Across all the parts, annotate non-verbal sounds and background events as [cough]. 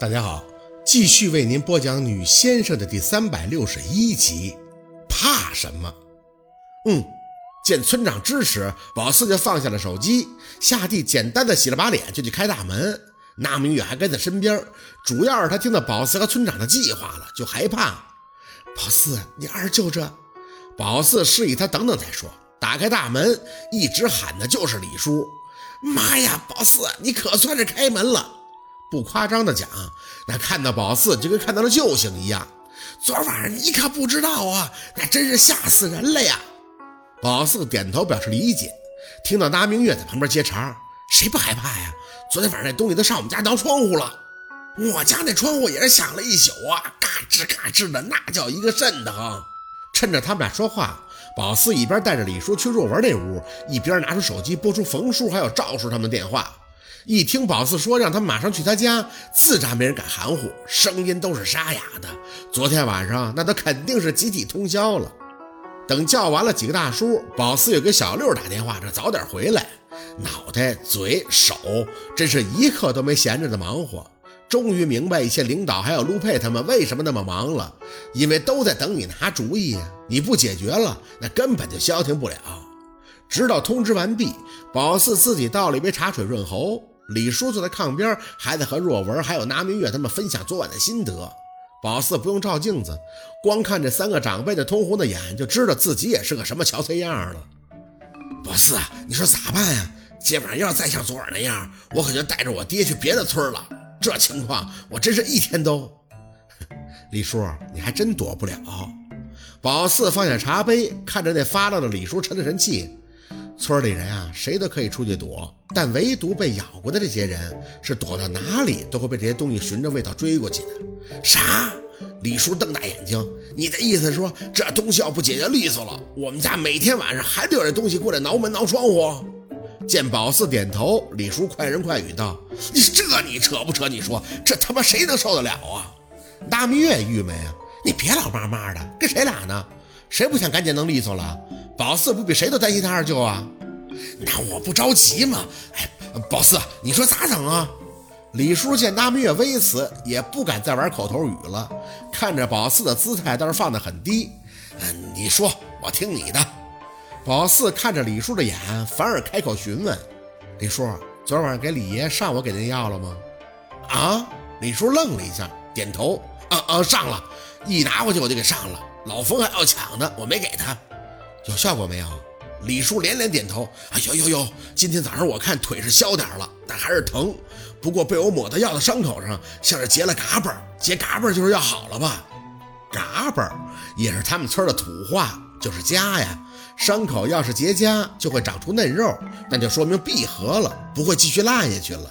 大家好，继续为您播讲《女先生》的第三百六十一集。怕什么？嗯，见村长支持，宝四就放下了手机，下地简单的洗了把脸，就去开大门。那明月还跟在身边，主要是他听到宝四和村长的计划了，就害怕。宝四，你二舅这……宝四示意他等等再说。打开大门，一直喊的就是李叔。妈呀，宝四，你可算是开门了！不夸张的讲，那看到宝四就跟看到了救星一样。昨晚上你可不知道啊，那真是吓死人了呀！宝四点头表示理解。听到拿明月在旁边接茬，谁不害怕呀？昨天晚上那东西都上我们家挠窗户了，我家那窗户也是响了一宿啊，嘎吱嘎吱的，那叫一个瘆得慌。趁着他们俩说话，宝四一边带着李叔去若文那屋，一边拿出手机拨出冯叔还有赵叔他们的电话。一听宝四说让他马上去他家，自然没人敢含糊，声音都是沙哑的。昨天晚上那都肯定是集体通宵了。等叫完了几个大叔，宝四又给小六打电话，这早点回来。脑袋、嘴、手，真是一刻都没闲着的忙活。终于明白一些领导还有陆佩他们为什么那么忙了，因为都在等你拿主意。你不解决了，那根本就消停不了。直到通知完毕，宝四自己倒了一杯茶水润喉。李叔坐在炕边，还在和若文还有拿明月他们分享昨晚的心得。宝四不用照镜子，光看这三个长辈的通红的眼，就知道自己也是个什么憔悴样了。宝四啊，你说咋办呀？今晚上要是再像昨晚那样，我可就带着我爹去别的村了。这情况，我真是一天都…… [laughs] 李叔，你还真躲不了。宝四放下茶杯，看着那发愣的李叔，沉了沉气。村里人啊，谁都可以出去躲，但唯独被咬过的这些人，是躲到哪里都会被这些东西循着味道追过去的。啥？李叔瞪大眼睛，你的意思是说，这东西要不解决利索了，我们家每天晚上还得有这东西过来挠门挠窗户？见宝四点头，李叔快人快语道：“你这你扯不扯？你说这他妈谁能受得了啊？”大明月郁闷啊，你别老骂骂的，跟谁俩呢？谁不想赶紧弄利索了？宝四不比谁都担心他二舅啊？那我不着急吗？哎，宝四，你说咋整啊？李叔见大明月微词，也不敢再玩口头语了，看着宝四的姿态倒是放得很低。嗯，你说，我听你的。宝四看着李叔的眼，反而开口询问：“李叔，昨晚上给李爷上我给您药了吗？”啊！李叔愣了一下，点头：“啊啊，上了，一拿过去我就给上了。老冯还要抢呢，我没给他。有效果没有？”李叔连连点头：“啊，有有有！今天早上我看腿是消点了，但还是疼。不过被我抹的药的伤口上，像是结了嘎巴结嘎巴就是要好了吧？嘎巴也是他们村的土话，就是痂呀。”伤口要是结痂，就会长出嫩肉，那就说明闭合了，不会继续烂下去了。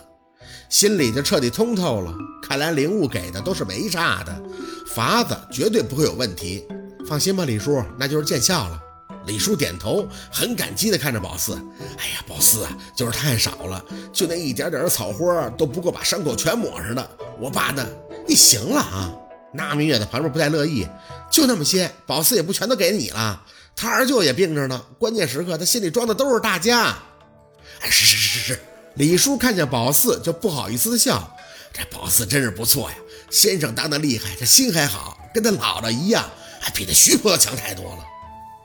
心里就彻底通透了。看来灵物给的都是没差的，法子绝对不会有问题。放心吧，李叔，那就是见效了。李叔点头，很感激地看着宝四。哎呀，宝四啊，就是太少了，就那一点点的草花都不够把伤口全抹上的。我爸呢？你行了啊？那明月在旁边不太乐意，就那么些，宝四也不全都给你了。他二舅也病着呢，关键时刻他心里装的都是大家。哎，是是是是是。李叔看见宝四就不好意思的笑，这宝四真是不错呀，先生当的厉害，这心还好，跟他姥姥一样，还比那徐婆强太多了。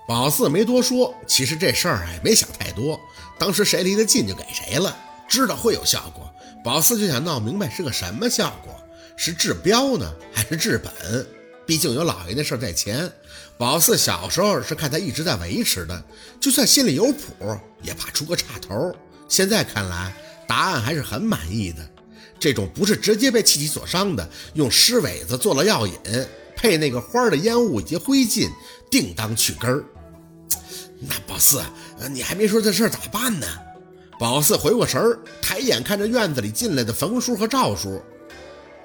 宝四没多说，其实这事儿也没想太多，当时谁离得近就给谁了，知道会有效果，宝四就想闹明白是个什么效果，是治标呢，还是治本？毕竟有老爷那事儿在前，宝四小时候是看他一直在维持的，就算心里有谱，也怕出个岔头。现在看来，答案还是很满意的。这种不是直接被气体所伤的，用尸尾子做了药引，配那个花的烟雾以及灰烬，定当去根儿。那宝四，你还没说这事儿咋办呢？宝四回过神儿，抬眼看着院子里进来的冯叔和赵叔，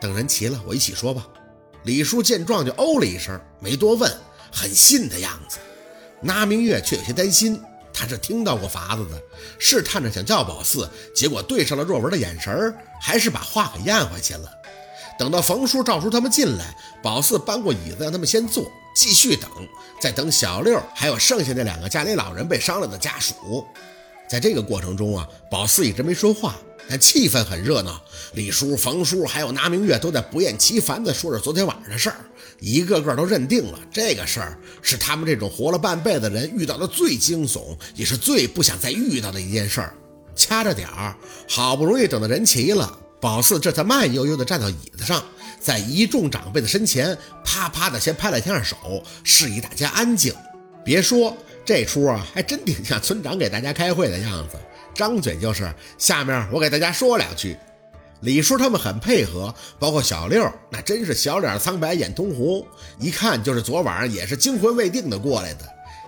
等人齐了，我一起说吧。李叔见状就哦了一声，没多问，很信的样子。那明月却有些担心，他是听到过法子的，试探着想叫宝四，结果对上了若文的眼神，还是把话给咽回去了。等到冯叔、赵叔他们进来，宝四搬过椅子让他们先坐，继续等，在等小六还有剩下那两个家里老人被伤了的家属。在这个过程中啊，宝四一直没说话，那气氛很热闹。李叔、冯叔还有拿明月都在不厌其烦地说着昨天晚上的事儿，一个个都认定了这个事儿是他们这种活了半辈子人遇到的最惊悚，也是最不想再遇到的一件事儿。掐着点儿，好不容易等到人齐了，宝四这才慢悠悠地站到椅子上，在一众长辈的身前，啪啪地先拍了一下手，示意大家安静。别说这出啊，还真挺像村长给大家开会的样子，张嘴就是下面我给大家说两句。李叔他们很配合，包括小六，那真是小脸苍白，眼通红，一看就是昨晚也是惊魂未定的过来的。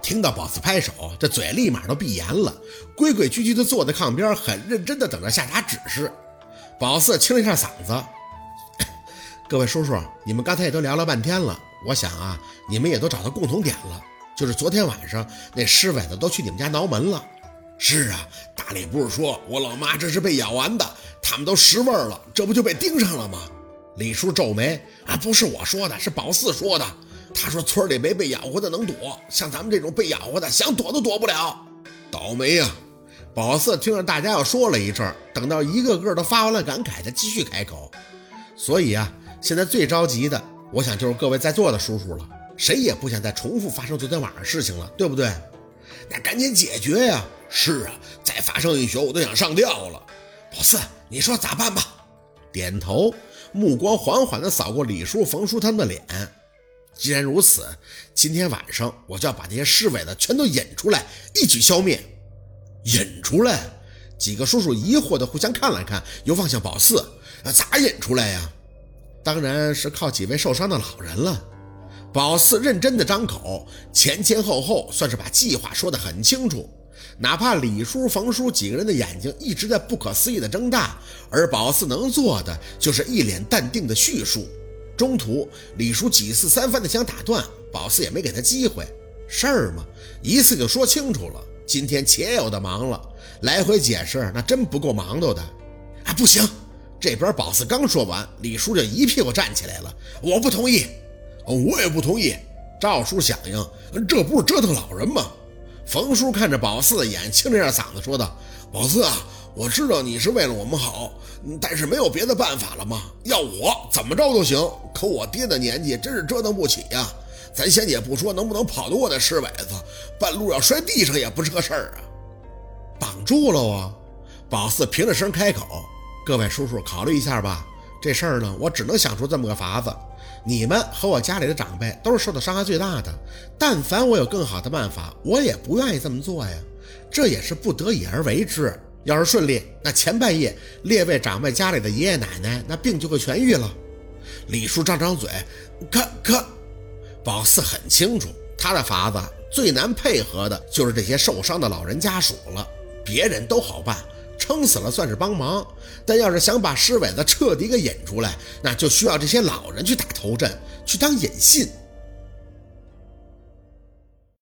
听到宝四拍手，这嘴立马都闭严了，规规矩矩的坐在炕边，很认真的等着下达指示。宝四清了一下嗓子：“各位叔叔，你们刚才也都聊了半天了，我想啊，你们也都找到共同点了，就是昨天晚上那尸尾子都去你们家挠门了。是啊，大力不是说我老妈这是被咬完的，他们都识味了，这不就被盯上了吗？”李叔皱眉：“啊，不是我说的，是宝四说的。”他说：“村里没被咬过的能躲，像咱们这种被咬过的，想躲都躲不了，倒霉呀！”宝四听着大家又说了一阵，等到一个个都发完了感慨，才继续开口：“所以啊，现在最着急的，我想就是各位在座的叔叔了，谁也不想再重复发生昨天晚上事情了，对不对？那赶紧解决呀！是啊，再发生一宿我都想上吊了。宝四，你说咋办吧？”点头，目光缓缓地扫过李叔、冯叔他们的脸。既然如此，今天晚上我就要把这些尸尾子全都引出来，一举消灭。引出来？几个叔叔疑惑的互相看了看，又望向宝四：“啊咋引出来呀？”当然是靠几位受伤的老人了。宝四认真的张口，前前后后算是把计划说得很清楚。哪怕李叔、冯叔几个人的眼睛一直在不可思议的睁大，而宝四能做的就是一脸淡定的叙述。中途，李叔几次三番的想打断，宝四也没给他机会。事儿嘛，一次就说清楚了。今天且有的忙了，来回解释那真不够忙叨的。啊，不行！这边宝四刚说完，李叔就一屁股站起来了。我不同意，我也不同意。赵叔响应，这不是折腾老人吗？冯叔看着宝四的眼，清了下嗓子说道：“宝四啊。”我知道你是为了我们好，但是没有别的办法了吗？要我怎么着都行，可我爹的年纪真是折腾不起呀。咱先也不说能不能跑得过那尸尾子，半路要摔地上也不是个事儿啊。绑住了啊！宝四平着声开口：“各位叔叔，考虑一下吧。这事儿呢，我只能想出这么个法子。你们和我家里的长辈都是受到伤害最大的，但凡我有更好的办法，我也不愿意这么做呀。这也是不得已而为之。”要是顺利，那前半夜列位长辈家里的爷爷奶奶那病就会痊愈了。李叔张张嘴，可可，宝四很清楚，他的法子最难配合的就是这些受伤的老人家属了。别人都好办，撑死了算是帮忙，但要是想把尸尾子彻底给引出来，那就需要这些老人去打头阵，去当引信。